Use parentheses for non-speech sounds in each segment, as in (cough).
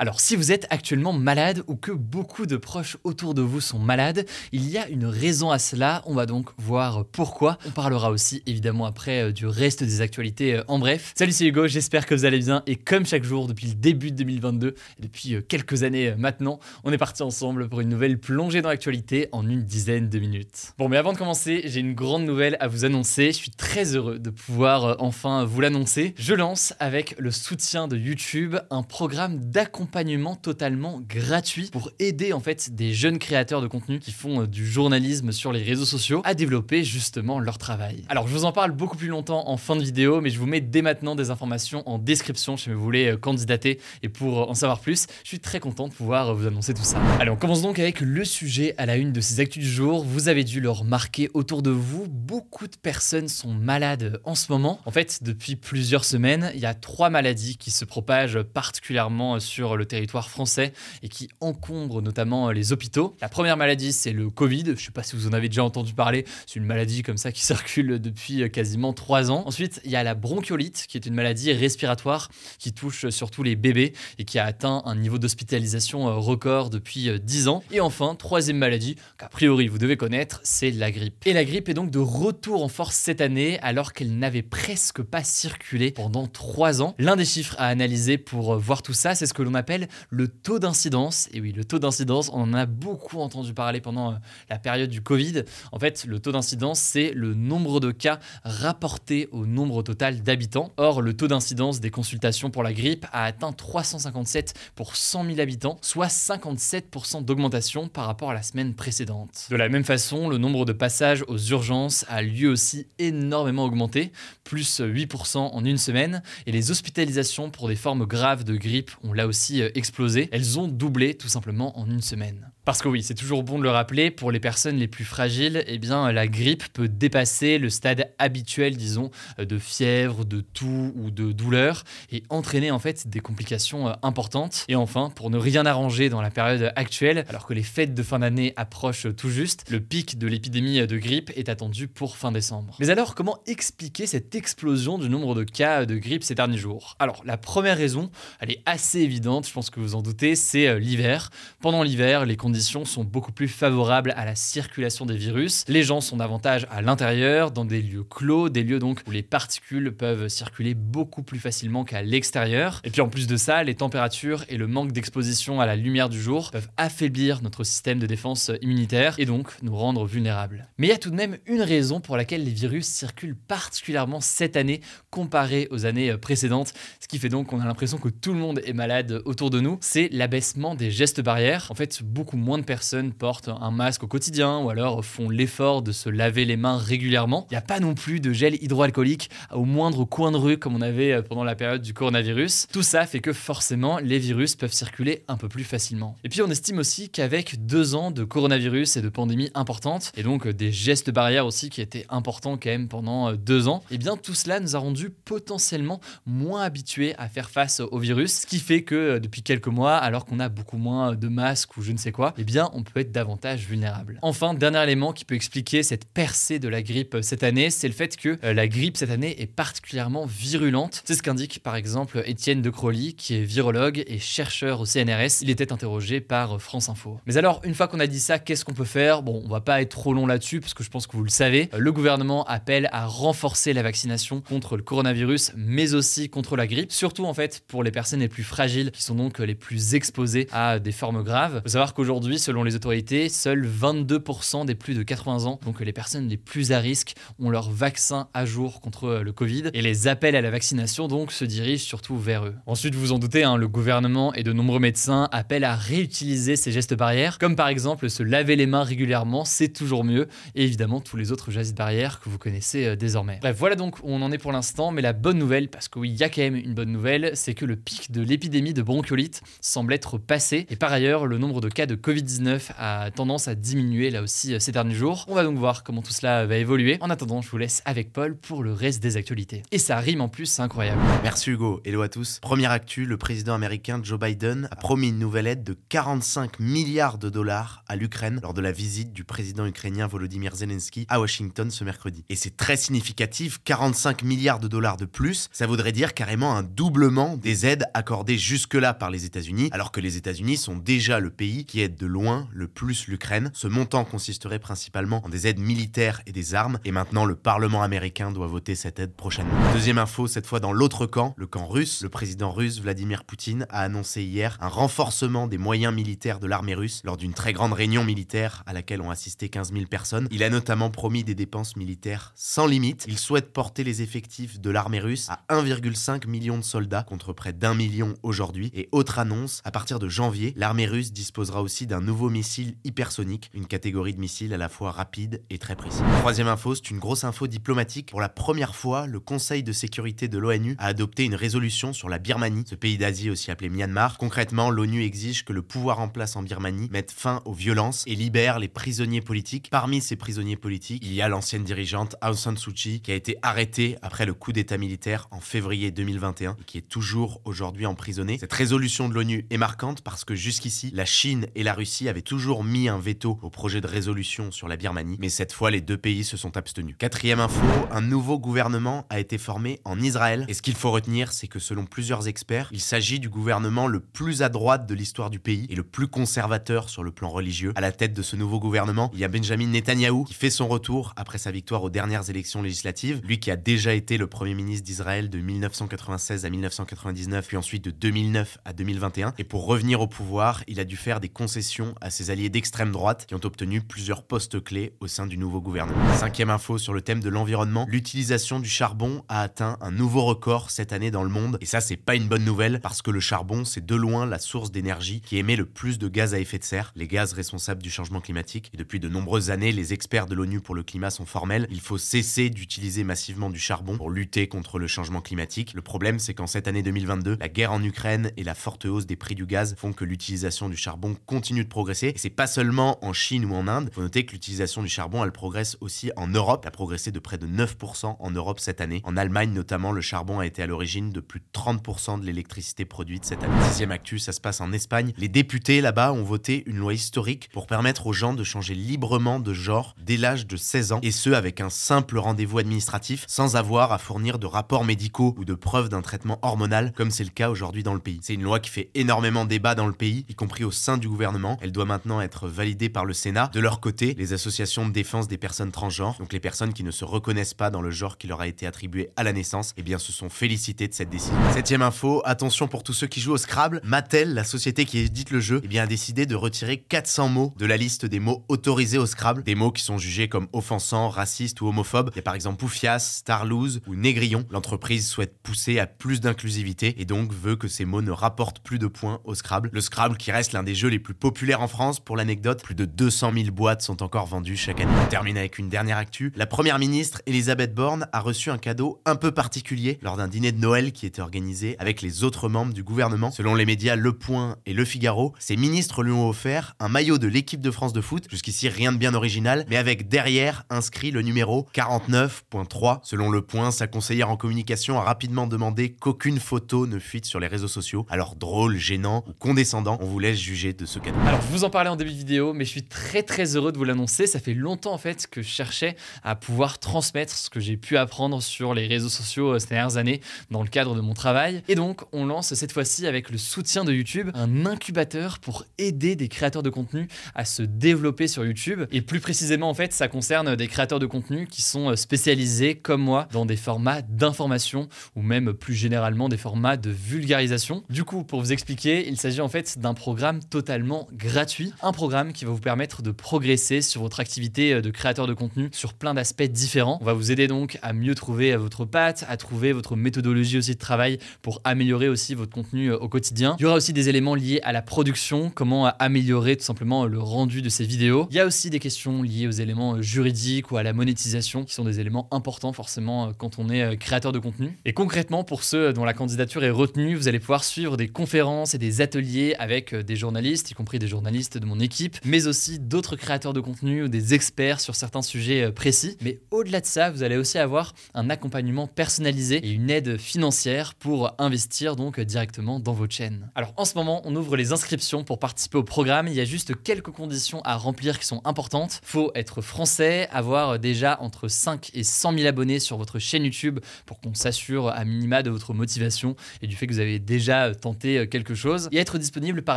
Alors si vous êtes actuellement malade ou que beaucoup de proches autour de vous sont malades, il y a une raison à cela, on va donc voir pourquoi. On parlera aussi évidemment après euh, du reste des actualités euh, en bref. Salut c'est Hugo, j'espère que vous allez bien et comme chaque jour depuis le début de 2022 et depuis euh, quelques années maintenant, on est parti ensemble pour une nouvelle plongée dans l'actualité en une dizaine de minutes. Bon mais avant de commencer, j'ai une grande nouvelle à vous annoncer, je suis très heureux de pouvoir enfin vous l'annoncer. Je lance avec le soutien de YouTube un programme d'accompagnement accompagnement totalement gratuit pour aider en fait des jeunes créateurs de contenu qui font euh, du journalisme sur les réseaux sociaux à développer justement leur travail. Alors je vous en parle beaucoup plus longtemps en fin de vidéo, mais je vous mets dès maintenant des informations en description si vous voulez euh, candidater et pour euh, en savoir plus, je suis très content de pouvoir vous annoncer tout ça. Allez, on commence donc avec le sujet à la une de ces actus du jour. Vous avez dû le remarquer autour de vous, beaucoup de personnes sont malades en ce moment. En fait, depuis plusieurs semaines, il y a trois maladies qui se propagent particulièrement sur le territoire français et qui encombre notamment les hôpitaux. La première maladie, c'est le Covid. Je ne sais pas si vous en avez déjà entendu parler. C'est une maladie comme ça qui (laughs) circule depuis quasiment trois ans. Ensuite, il y a la bronchiolite, qui est une maladie respiratoire qui touche surtout les bébés et qui a atteint un niveau d'hospitalisation record depuis dix ans. Et enfin, troisième maladie qu'a priori vous devez connaître, c'est la grippe. Et la grippe est donc de retour en force cette année alors qu'elle n'avait presque pas circulé pendant trois ans. L'un des chiffres à analyser pour voir tout ça, c'est ce que l'on appelle le taux d'incidence. Et oui, le taux d'incidence, on en a beaucoup entendu parler pendant euh, la période du Covid. En fait, le taux d'incidence, c'est le nombre de cas rapportés au nombre total d'habitants. Or, le taux d'incidence des consultations pour la grippe a atteint 357 pour 100 000 habitants, soit 57% d'augmentation par rapport à la semaine précédente. De la même façon, le nombre de passages aux urgences a lui aussi énormément augmenté, plus 8% en une semaine, et les hospitalisations pour des formes graves de grippe ont là aussi euh. Elles ont doublé tout simplement en une semaine. Parce que oui, c'est toujours bon de le rappeler, pour les personnes les plus fragiles, eh bien, la grippe peut dépasser le stade habituel, disons, de fièvre, de toux ou de douleur et entraîner en fait des complications euh, importantes. Et enfin, pour ne rien arranger dans la période actuelle, alors que les fêtes de fin d'année approchent tout juste, le pic de l'épidémie de grippe est attendu pour fin décembre. Mais alors, comment expliquer cette explosion du nombre de cas de grippe ces derniers jours? Alors, la première raison, elle est assez évidente, je pense que vous en doutez, c'est euh, l'hiver. Pendant l'hiver, les conditions sont beaucoup plus favorables à la circulation des virus. Les gens sont davantage à l'intérieur, dans des lieux clos, des lieux donc où les particules peuvent circuler beaucoup plus facilement qu'à l'extérieur. Et puis en plus de ça, les températures et le manque d'exposition à la lumière du jour peuvent affaiblir notre système de défense immunitaire et donc nous rendre vulnérables. Mais il y a tout de même une raison pour laquelle les virus circulent particulièrement cette année comparé aux années précédentes, ce qui fait donc qu'on a l'impression que tout le monde est malade autour de nous, c'est l'abaissement des gestes barrières. En fait, beaucoup moins moins de personnes portent un masque au quotidien ou alors font l'effort de se laver les mains régulièrement. Il n'y a pas non plus de gel hydroalcoolique au moindre coin de rue comme on avait euh, pendant la période du coronavirus. Tout ça fait que forcément les virus peuvent circuler un peu plus facilement. Et puis on estime aussi qu'avec deux ans de coronavirus et de pandémie importante, et donc euh, des gestes barrières aussi qui étaient importants quand même pendant euh, deux ans, et eh bien tout cela nous a rendu potentiellement moins habitués à faire face au virus, ce qui fait que depuis quelques mois, alors qu'on a beaucoup moins de masques ou je ne sais quoi, eh bien, on peut être davantage vulnérable. Enfin, dernier élément qui peut expliquer cette percée de la grippe cette année, c'est le fait que euh, la grippe cette année est particulièrement virulente. C'est ce qu'indique par exemple Étienne de Crowley, qui est virologue et chercheur au CNRS. Il était interrogé par France Info. Mais alors, une fois qu'on a dit ça, qu'est-ce qu'on peut faire? Bon, on va pas être trop long là-dessus, parce que je pense que vous le savez. Le gouvernement appelle à renforcer la vaccination contre le coronavirus, mais aussi contre la grippe, surtout en fait pour les personnes les plus fragiles, qui sont donc les plus exposées à des formes graves. Il faut savoir qu'aujourd'hui, aujourd'hui, selon les autorités, seuls 22% des plus de 80 ans, donc les personnes les plus à risque, ont leur vaccin à jour contre euh, le Covid. Et les appels à la vaccination donc se dirigent surtout vers eux. Ensuite, vous en doutez, hein, le gouvernement et de nombreux médecins appellent à réutiliser ces gestes barrières, comme par exemple se laver les mains régulièrement, c'est toujours mieux, et évidemment tous les autres gestes barrières que vous connaissez euh, désormais. Bref, voilà donc où on en est pour l'instant, mais la bonne nouvelle, parce qu'il y a quand même une bonne nouvelle, c'est que le pic de l'épidémie de bronchiolite semble être passé, et par ailleurs, le nombre de cas de Covid-19 a tendance à diminuer là aussi euh, ces derniers jours. On va donc voir comment tout cela va évoluer. En attendant, je vous laisse avec Paul pour le reste des actualités. Et ça rime en plus, c'est incroyable. Merci Hugo, hello à tous. Première actu, le président américain Joe Biden a promis une nouvelle aide de 45 milliards de dollars à l'Ukraine lors de la visite du président ukrainien Volodymyr Zelensky à Washington ce mercredi. Et c'est très significatif, 45 milliards de dollars de plus, ça voudrait dire carrément un doublement des aides accordées jusque-là par les États-Unis, alors que les États-Unis sont déjà le pays qui aide de loin le plus l'Ukraine. Ce montant consisterait principalement en des aides militaires et des armes, et maintenant le Parlement américain doit voter cette aide prochainement. Deuxième info, cette fois dans l'autre camp, le camp russe. Le président russe Vladimir Poutine a annoncé hier un renforcement des moyens militaires de l'armée russe lors d'une très grande réunion militaire à laquelle ont assisté 15 000 personnes. Il a notamment promis des dépenses militaires sans limite. Il souhaite porter les effectifs de l'armée russe à 1,5 million de soldats contre près d'un million aujourd'hui. Et autre annonce, à partir de janvier, l'armée russe disposera aussi d'un nouveau missile hypersonique, une catégorie de missiles à la fois rapide et très précis. Troisième info, c'est une grosse info diplomatique. Pour la première fois, le Conseil de sécurité de l'ONU a adopté une résolution sur la Birmanie, ce pays d'Asie aussi appelé Myanmar. Concrètement, l'ONU exige que le pouvoir en place en Birmanie mette fin aux violences et libère les prisonniers politiques. Parmi ces prisonniers politiques, il y a l'ancienne dirigeante Aung San Suu Kyi qui a été arrêtée après le coup d'état militaire en février 2021 et qui est toujours aujourd'hui emprisonnée. Cette résolution de l'ONU est marquante parce que jusqu'ici, la Chine et la Russie avaient toujours mis un veto au projet de résolution sur la Birmanie, mais cette fois, les deux pays se sont abstenus. Quatrième info, un nouveau gouvernement a été formé en Israël et ce qu'il faut retenir, c'est que selon plusieurs experts, il s'agit du gouvernement le plus à droite de l'histoire du pays et le plus conservateur sur le plan religieux. À la tête de ce nouveau gouvernement, il y a Benjamin Netanyahou qui fait son retour après sa victoire aux dernières élections législatives, lui qui a déjà été le premier ministre d'Israël de 1996 à 1999 puis ensuite de 2009 à 2021 et pour revenir au pouvoir, il a dû faire des concessions à ses alliés d'extrême droite qui ont obtenu plusieurs postes clés au sein du nouveau gouvernement. Cinquième info sur le thème de l'environnement, l'utilisation du charbon a atteint un nouveau record cette année dans le monde et ça c'est pas une bonne nouvelle parce que le charbon c'est de loin la source d'énergie qui émet le plus de gaz à effet de serre, les gaz responsables du changement climatique. Et depuis de nombreuses années, les experts de l'ONU pour le climat sont formels. Il faut cesser d'utiliser massivement du charbon pour lutter contre le changement climatique. Le problème, c'est qu'en cette année 2022, la guerre en Ukraine et la forte hausse des prix du gaz font que l'utilisation du charbon continue de progresser. Et c'est pas seulement en Chine ou en Inde. Faut noter que l'utilisation du charbon, elle progresse aussi en Europe. Elle a progressé de près de 9% en Europe cette année. En Allemagne, notamment, le charbon a été à l'origine de plus de 30% de l'électricité produite cette année. Sixième actu, ça se passe en Espagne. Les députés là-bas ont voté une loi historique pour permettre aux gens de changer librement de genre dès l'âge de 16 ans, et ce avec un simple rendez-vous administratif, sans avoir à fournir de rapports médicaux ou de preuves d'un traitement hormonal, comme c'est le cas aujourd'hui dans le pays. C'est une loi qui fait énormément débat dans le pays, y compris au sein du gouvernement. Elle doit maintenant être validée par le Sénat. De leur côté, les associations de défense des personnes transgenres, donc les personnes qui ne se reconnaissent pas dans le genre qui leur a été attribué à la naissance, eh bien se sont félicitées de cette décision. Septième info, attention pour tous ceux qui jouent au Scrabble, Mattel, la société qui édite le jeu, eh bien a décidé de retirer 400 mots de la liste des mots autorisés au Scrabble, des mots qui sont jugés comme offensants, racistes ou homophobes. Il y a par exemple poufias, starlouse ou négrillon. L'entreprise souhaite pousser à plus d'inclusivité et donc veut que ces mots ne rapportent plus de points au Scrabble. Le Scrabble qui reste l'un des jeux les plus populaires en France, pour l'anecdote, plus de 200 000 boîtes sont encore vendues chaque année. On termine avec une dernière actu. La première ministre Elisabeth Borne a reçu un cadeau un peu particulier lors d'un dîner de Noël qui était organisé avec les autres membres du gouvernement. Selon les médias Le Point et Le Figaro, ces ministres lui ont offert un maillot de l'équipe de France de foot. Jusqu'ici, rien de bien original, mais avec derrière inscrit le numéro 49.3. Selon Le Point, sa conseillère en communication a rapidement demandé qu'aucune photo ne fuite sur les réseaux sociaux. Alors drôle, gênant ou condescendant, on vous laisse juger de ce cadeau. Alors, je vous en parlais en début de vidéo, mais je suis très très heureux de vous l'annoncer. Ça fait longtemps en fait que je cherchais à pouvoir transmettre ce que j'ai pu apprendre sur les réseaux sociaux euh, ces dernières années dans le cadre de mon travail. Et donc, on lance cette fois-ci avec le soutien de YouTube un incubateur pour aider des créateurs de contenu à se développer sur YouTube. Et plus précisément, en fait, ça concerne des créateurs de contenu qui sont euh, spécialisés, comme moi, dans des formats d'information ou même plus généralement des formats de vulgarisation. Du coup, pour vous expliquer, il s'agit en fait d'un programme totalement gratuit, un programme qui va vous permettre de progresser sur votre activité de créateur de contenu sur plein d'aspects différents. On va vous aider donc à mieux trouver votre patte, à trouver votre méthodologie aussi de travail pour améliorer aussi votre contenu au quotidien. Il y aura aussi des éléments liés à la production, comment améliorer tout simplement le rendu de ces vidéos. Il y a aussi des questions liées aux éléments juridiques ou à la monétisation qui sont des éléments importants forcément quand on est créateur de contenu. Et concrètement, pour ceux dont la candidature est retenue, vous allez pouvoir suivre des conférences et des ateliers avec des journalistes, y compris des journalistes de mon équipe, mais aussi d'autres créateurs de contenu ou des experts sur certains sujets précis. Mais au-delà de ça, vous allez aussi avoir un accompagnement personnalisé et une aide financière pour investir donc directement dans votre chaîne. Alors en ce moment, on ouvre les inscriptions pour participer au programme. Il y a juste quelques conditions à remplir qui sont importantes. Faut être français, avoir déjà entre 5 et 100 000 abonnés sur votre chaîne YouTube pour qu'on s'assure à minima de votre motivation et du fait que vous avez déjà tenté quelque chose. Et être disponible par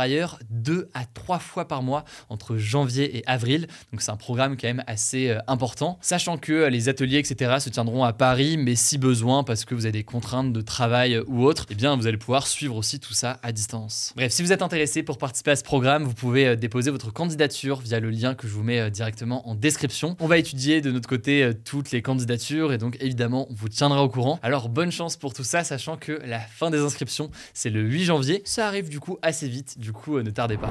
ailleurs 2 à 3 fois par mois entre janvier et avril. Donc c'est un programme quand même assez euh, important. Sachant que les ateliers, etc. se tiendront à Paris, mais si besoin, parce que vous avez des contraintes de travail ou autre, eh bien vous allez pouvoir suivre aussi tout ça à distance. Bref, si vous êtes intéressé pour participer à ce programme, vous pouvez euh, déposer votre candidature via le lien que je vous mets euh, directement en description. On va étudier de notre côté euh, toutes les candidatures et donc évidemment on vous tiendra au courant. Alors bonne chance pour tout ça, sachant que la fin des inscriptions c'est le 8 janvier. Ça arrive du coup assez vite, du coup ne tardez pas.